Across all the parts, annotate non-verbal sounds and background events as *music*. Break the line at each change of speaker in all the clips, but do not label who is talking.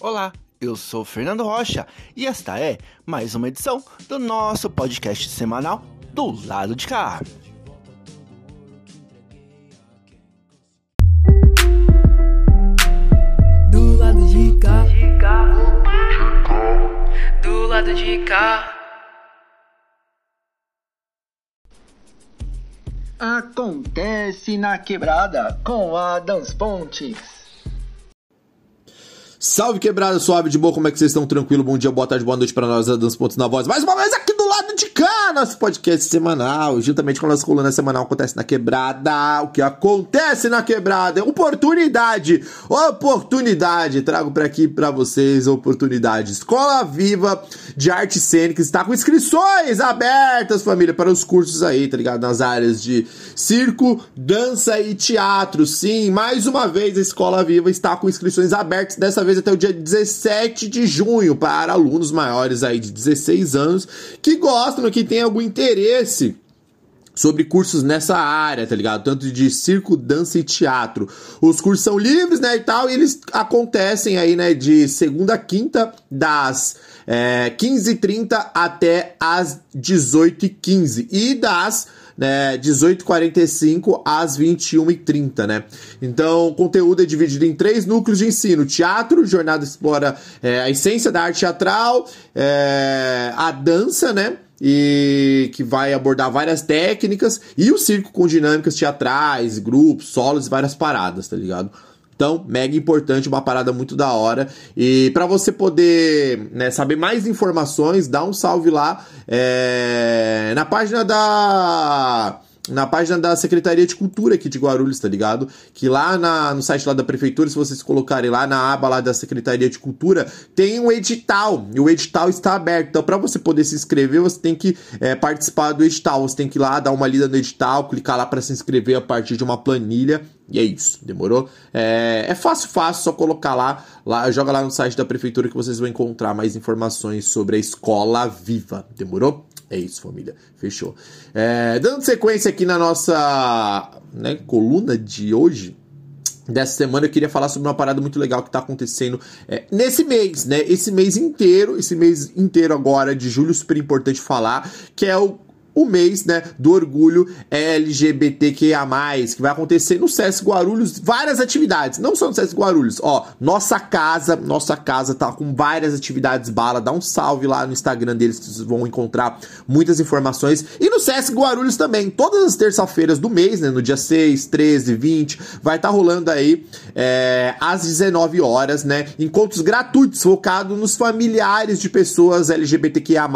Olá, eu sou Fernando Rocha e esta é mais uma edição do nosso podcast semanal do lado de cá.
Do lado de cá. Do lado de cá.
Acontece na quebrada com Adams Pontes.
Salve quebrada suave de boa, como é que vocês estão? Tranquilo? Bom dia, boa tarde, boa noite para nós, Adams Pontos na voz. Mais uma vez aqui lado de cá, nosso podcast semanal, juntamente com a nossa coluna semanal Acontece na Quebrada. O que acontece na quebrada? Oportunidade, oportunidade. Trago para aqui para vocês oportunidade. Escola Viva de Artes Cênicas está com inscrições abertas, família, para os cursos aí, tá ligado? Nas áreas de circo, dança e teatro. Sim, mais uma vez a Escola Viva está com inscrições abertas, dessa vez até o dia 17 de junho, para alunos maiores aí de 16 anos que gostam, que têm algum interesse sobre cursos nessa área, tá ligado? Tanto de circo, dança e teatro. Os cursos são livres, né, e tal, e eles acontecem aí, né, de segunda a quinta, das é, 15h30 até as 18h15. E das né, 18h45 às 21h30, né? Então, o conteúdo é dividido em três núcleos de ensino: teatro, jornada explora é, a essência da arte teatral, é, a dança, né? E que vai abordar várias técnicas, e o circo com dinâmicas teatrais, grupos, solos e várias paradas, tá ligado? Então, mega importante, uma parada muito da hora. E para você poder né, saber mais informações, dá um salve lá é, na página da na página da Secretaria de Cultura aqui de Guarulhos, tá ligado? Que lá na, no site lá da prefeitura, se vocês colocarem lá na aba lá da Secretaria de Cultura, tem um edital, e o edital está aberto. Então, para você poder se inscrever, você tem que é, participar do edital. Você tem que ir lá, dar uma lida no edital, clicar lá para se inscrever a partir de uma planilha. E é isso, demorou? É, é fácil, fácil, só colocar lá, lá, joga lá no site da prefeitura que vocês vão encontrar mais informações sobre a escola viva, demorou? É isso, família. Fechou. É, dando sequência aqui na nossa né, coluna de hoje, dessa semana eu queria falar sobre uma parada muito legal que tá acontecendo é, nesse mês, né? Esse mês inteiro, esse mês inteiro agora de julho, super importante falar, que é o o mês, né, do orgulho LGBTQIA+, que vai acontecer no SESC Guarulhos, várias atividades, não só no SESC Guarulhos, ó, nossa casa, nossa casa tá com várias atividades bala, dá um salve lá no Instagram deles que vocês vão encontrar muitas informações, e no SESC Guarulhos também, todas as terça-feiras do mês, né, no dia 6, 13, 20, vai estar tá rolando aí é, às 19 horas, né, encontros gratuitos focados nos familiares de pessoas LGBTQIA+,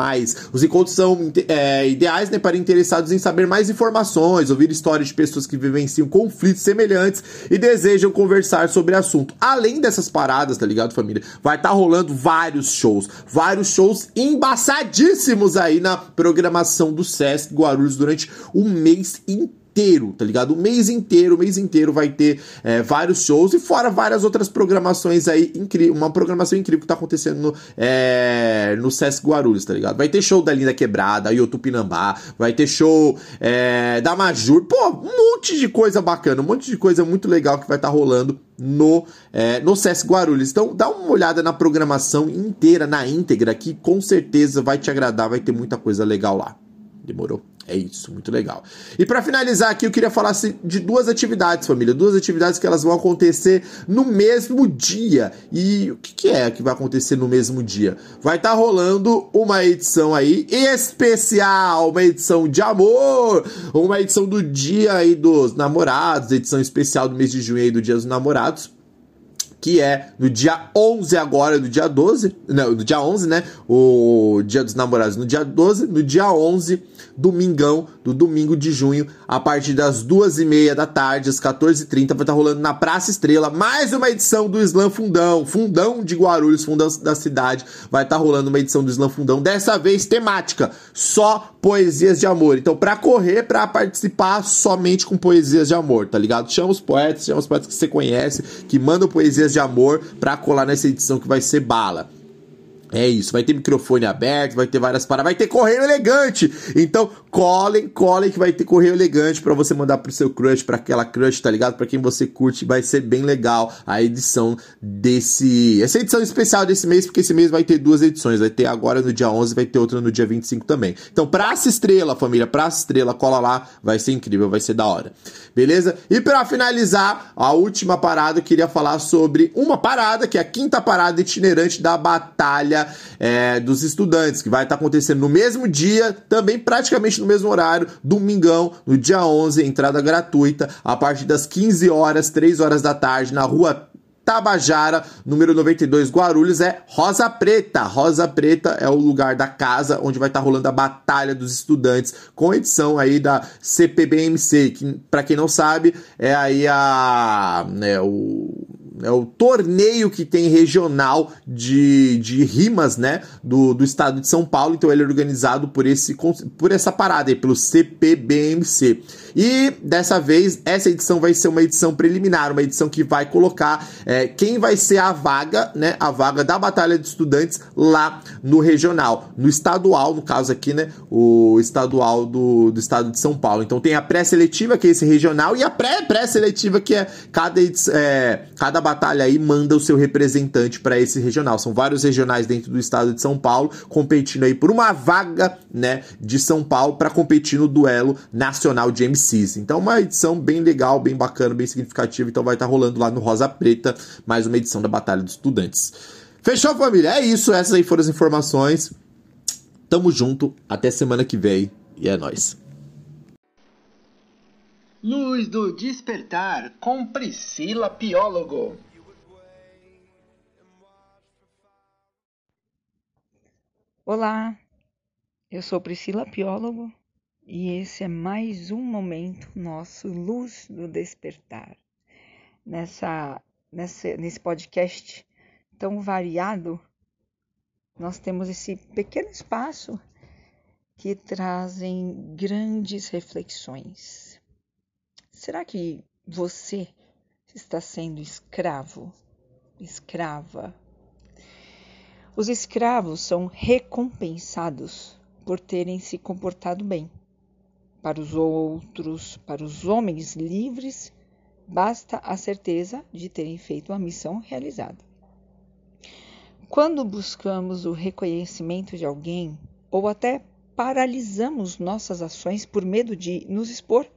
os encontros são é, ideais né, para interessados em saber mais informações, ouvir histórias de pessoas que vivenciam conflitos semelhantes e desejam conversar sobre o assunto. Além dessas paradas, tá ligado, família? Vai estar tá rolando vários shows, vários shows embaçadíssimos aí na programação do Sesc Guarulhos durante o mês inteiro inteiro, tá ligado? O mês inteiro, o mês inteiro vai ter é, vários shows e fora várias outras programações aí uma programação incrível que tá acontecendo no, é, no Sesc Guarulhos, tá ligado? Vai ter show da Linda Quebrada, Yotupinambá, vai ter show é, da Majur, pô, um monte de coisa bacana, um monte de coisa muito legal que vai estar tá rolando no, é, no Sesc Guarulhos. Então dá uma olhada na programação inteira, na íntegra, que com certeza vai te agradar, vai ter muita coisa legal lá. Demorou? É isso, muito legal. E para finalizar aqui, eu queria falar de duas atividades, família. Duas atividades que elas vão acontecer no mesmo dia. E o que, que é que vai acontecer no mesmo dia? Vai estar tá rolando uma edição aí especial, uma edição de amor, uma edição do dia aí dos namorados, edição especial do mês de junho aí do Dia dos Namorados que é no dia 11 agora, do dia 12, não, no dia 11, né, o Dia dos Namorados no dia 12, no dia 11, domingão, do domingo de junho, a partir das duas e meia da tarde, às 14h30, vai estar tá rolando na Praça Estrela, mais uma edição do Slam Fundão, Fundão de Guarulhos, Fundão da cidade, vai estar tá rolando uma edição do Slam Fundão, dessa vez temática, só poesias de amor, então para correr, para participar somente com poesias de amor, tá ligado? Chama os poetas, chama os poetas que você conhece, que mandam poesias de amor pra colar nessa edição que vai ser bala. É isso, vai ter microfone aberto, vai ter várias paradas, vai ter correio elegante. Então, colhem, colhem que vai ter correio elegante para você mandar pro seu crush, para aquela crush, tá ligado? Para quem você curte, vai ser bem legal a edição desse, essa edição especial desse mês, porque esse mês vai ter duas edições, vai ter agora no dia 11, vai ter outra no dia 25 também. Então, Praça Estrela, família, Praça Estrela, cola lá, vai ser incrível, vai ser da hora. Beleza? E para finalizar, a última parada, eu queria falar sobre uma parada, que é a quinta parada itinerante da batalha é, dos estudantes, que vai estar tá acontecendo no mesmo dia, também praticamente no mesmo horário, domingão, no dia 11, entrada gratuita, a partir das 15 horas, 3 horas da tarde, na rua Tabajara, número 92, Guarulhos, é Rosa Preta. Rosa Preta é o lugar da casa onde vai estar tá rolando a Batalha dos Estudantes, com edição aí da CPBMC, que, para quem não sabe, é aí a. Né, o é o torneio que tem regional de, de rimas, né, do, do estado de São Paulo, então ele é organizado por, esse, por essa parada aí, pelo CPBMC. E dessa vez, essa edição vai ser uma edição preliminar, uma edição que vai colocar é, quem vai ser a vaga, né, a vaga da Batalha de Estudantes lá no regional, no estadual, no caso aqui, né, o estadual do, do estado de São Paulo. Então tem a pré-seletiva, que é esse regional, e a pré-pré-seletiva, que é cada, é, cada batalha aí manda o seu representante para esse regional. São vários regionais dentro do estado de São Paulo competindo aí por uma vaga, né, de São Paulo para competir no duelo nacional de MCs. Então uma edição bem legal, bem bacana, bem significativa. Então vai estar tá rolando lá no Rosa Preta mais uma edição da Batalha dos Estudantes. Fechou, família? É isso. Essas aí foram as informações. Tamo junto. Até semana que vem. E é nóis.
Luz do Despertar com Priscila Piólogo.
Olá, eu sou Priscila Piólogo e esse é mais um momento nosso Luz do Despertar. Nessa, nessa, nesse podcast tão variado, nós temos esse pequeno espaço que trazem grandes reflexões Será que você está sendo escravo? Escrava? Os escravos são recompensados por terem se comportado bem. Para os outros, para os homens livres, basta a certeza de terem feito a missão realizada. Quando buscamos o reconhecimento de alguém ou até paralisamos nossas ações por medo de nos expor,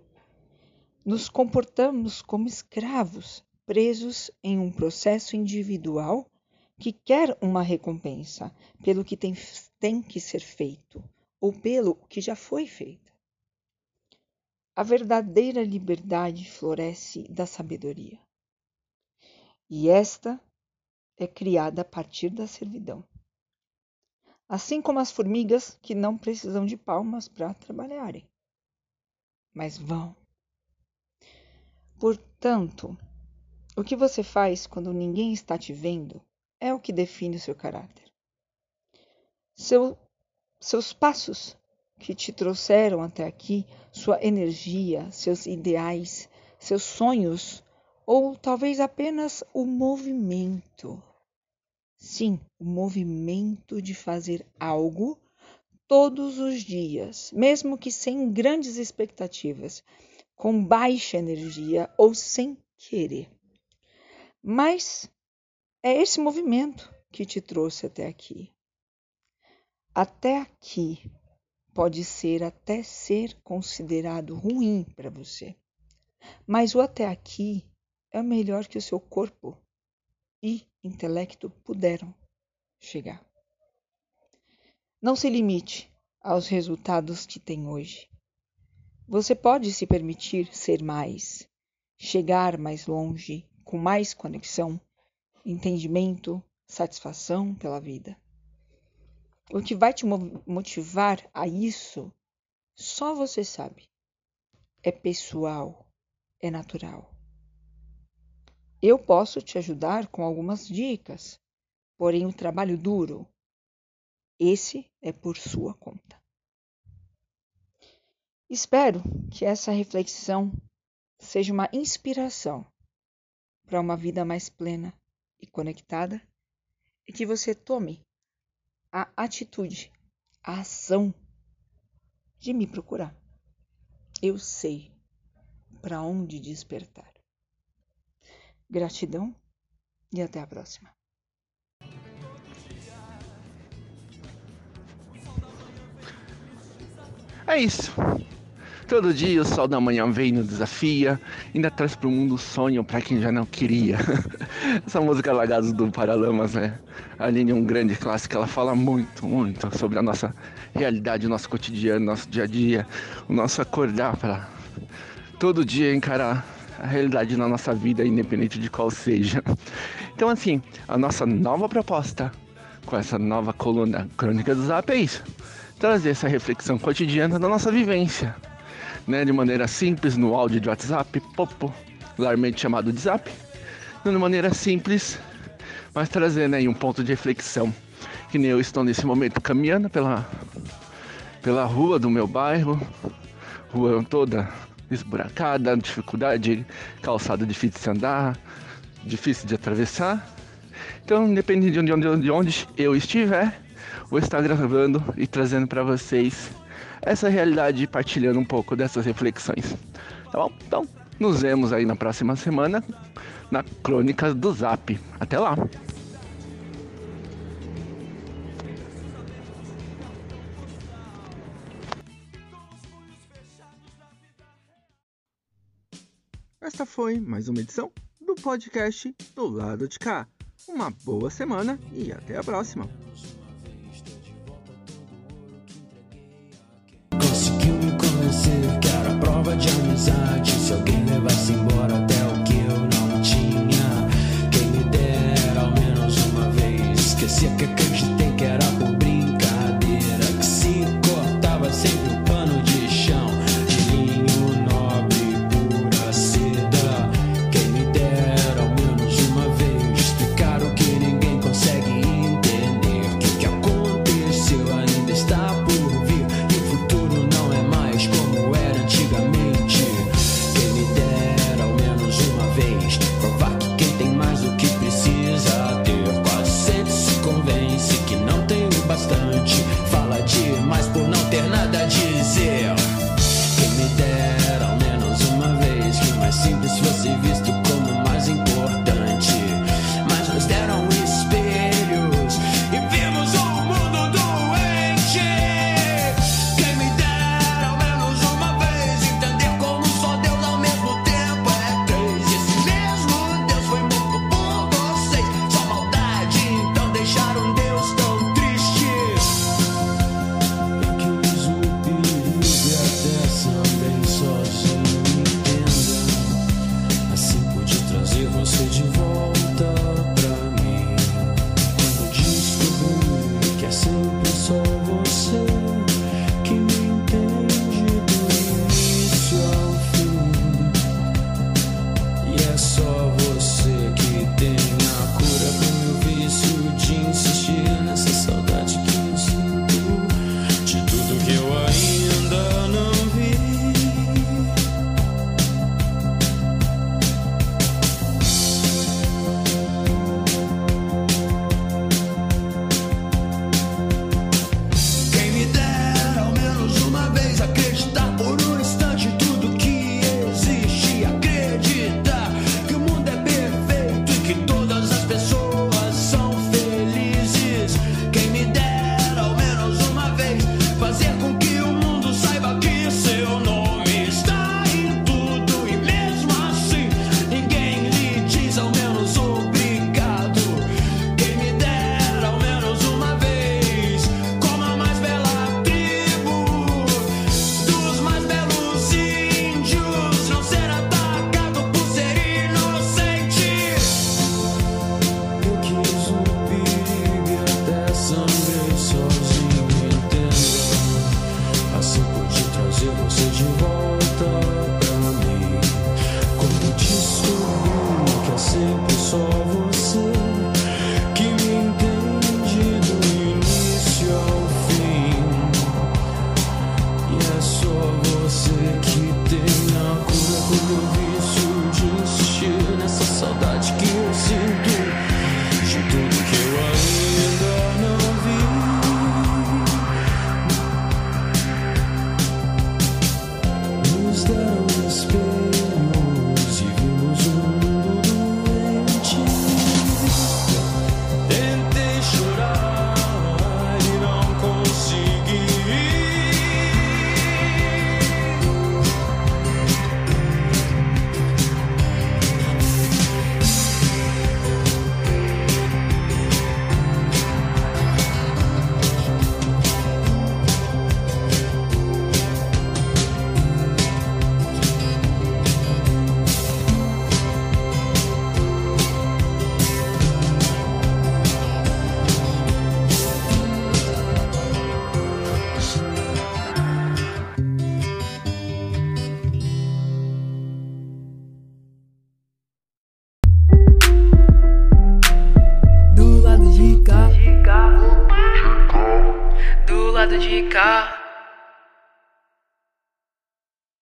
nos comportamos como escravos, presos em um processo individual que quer uma recompensa pelo que tem, tem que ser feito ou pelo que já foi feito. A verdadeira liberdade floresce da sabedoria. E esta é criada a partir da servidão. Assim como as formigas que não precisam de palmas para trabalharem, mas vão Portanto, o que você faz quando ninguém está te vendo é o que define o seu caráter. Seu, seus passos que te trouxeram até aqui, sua energia, seus ideais, seus sonhos, ou talvez apenas o movimento. Sim, o movimento de fazer algo todos os dias, mesmo que sem grandes expectativas, com baixa energia ou sem querer. Mas é esse movimento que te trouxe até aqui. Até aqui pode ser até ser considerado ruim para você. Mas o até aqui é o melhor que o seu corpo e intelecto puderam chegar. Não se limite aos resultados que tem hoje. Você pode se permitir ser mais, chegar mais longe, com mais conexão, entendimento, satisfação pela vida. O que vai te motivar a isso, só você sabe. É pessoal, é natural. Eu posso te ajudar com algumas dicas, porém o trabalho duro, esse é por sua conta. Espero que essa reflexão seja uma inspiração para uma vida mais plena e conectada e que você tome a atitude, a ação de me procurar. Eu sei para onde despertar. Gratidão e até a próxima.
É isso. Todo dia o sol da manhã vem e nos desafia, ainda traz pro mundo o sonho para quem já não queria. *laughs* Essa música Lagados do Paralamas, né? A Aline é um grande clássico, ela fala muito, muito sobre a nossa realidade, o nosso cotidiano, nosso dia a dia, o nosso acordar para todo dia encarar a realidade na nossa vida, independente de qual seja. Então, assim, a nossa nova proposta com essa nova coluna Crônica do Zap é isso: trazer essa reflexão cotidiana da nossa vivência né, de maneira simples no áudio de WhatsApp, popularmente chamado de Zap, de maneira simples, mas trazendo aí um ponto de reflexão. Que nem eu estou nesse momento caminhando pela, pela rua do meu bairro, rua toda esburacada, dificuldade, calçada difícil de andar, difícil de atravessar. Então, independente de onde, de onde eu estiver, vou estar gravando e trazendo para vocês essa realidade partilhando um pouco dessas reflexões. Tá bom? Então, nos vemos aí na próxima semana na Crônicas do Zap. Até lá! Esta foi mais uma edição do podcast do lado de cá. Uma boa semana e até a próxima!
Prova de
this was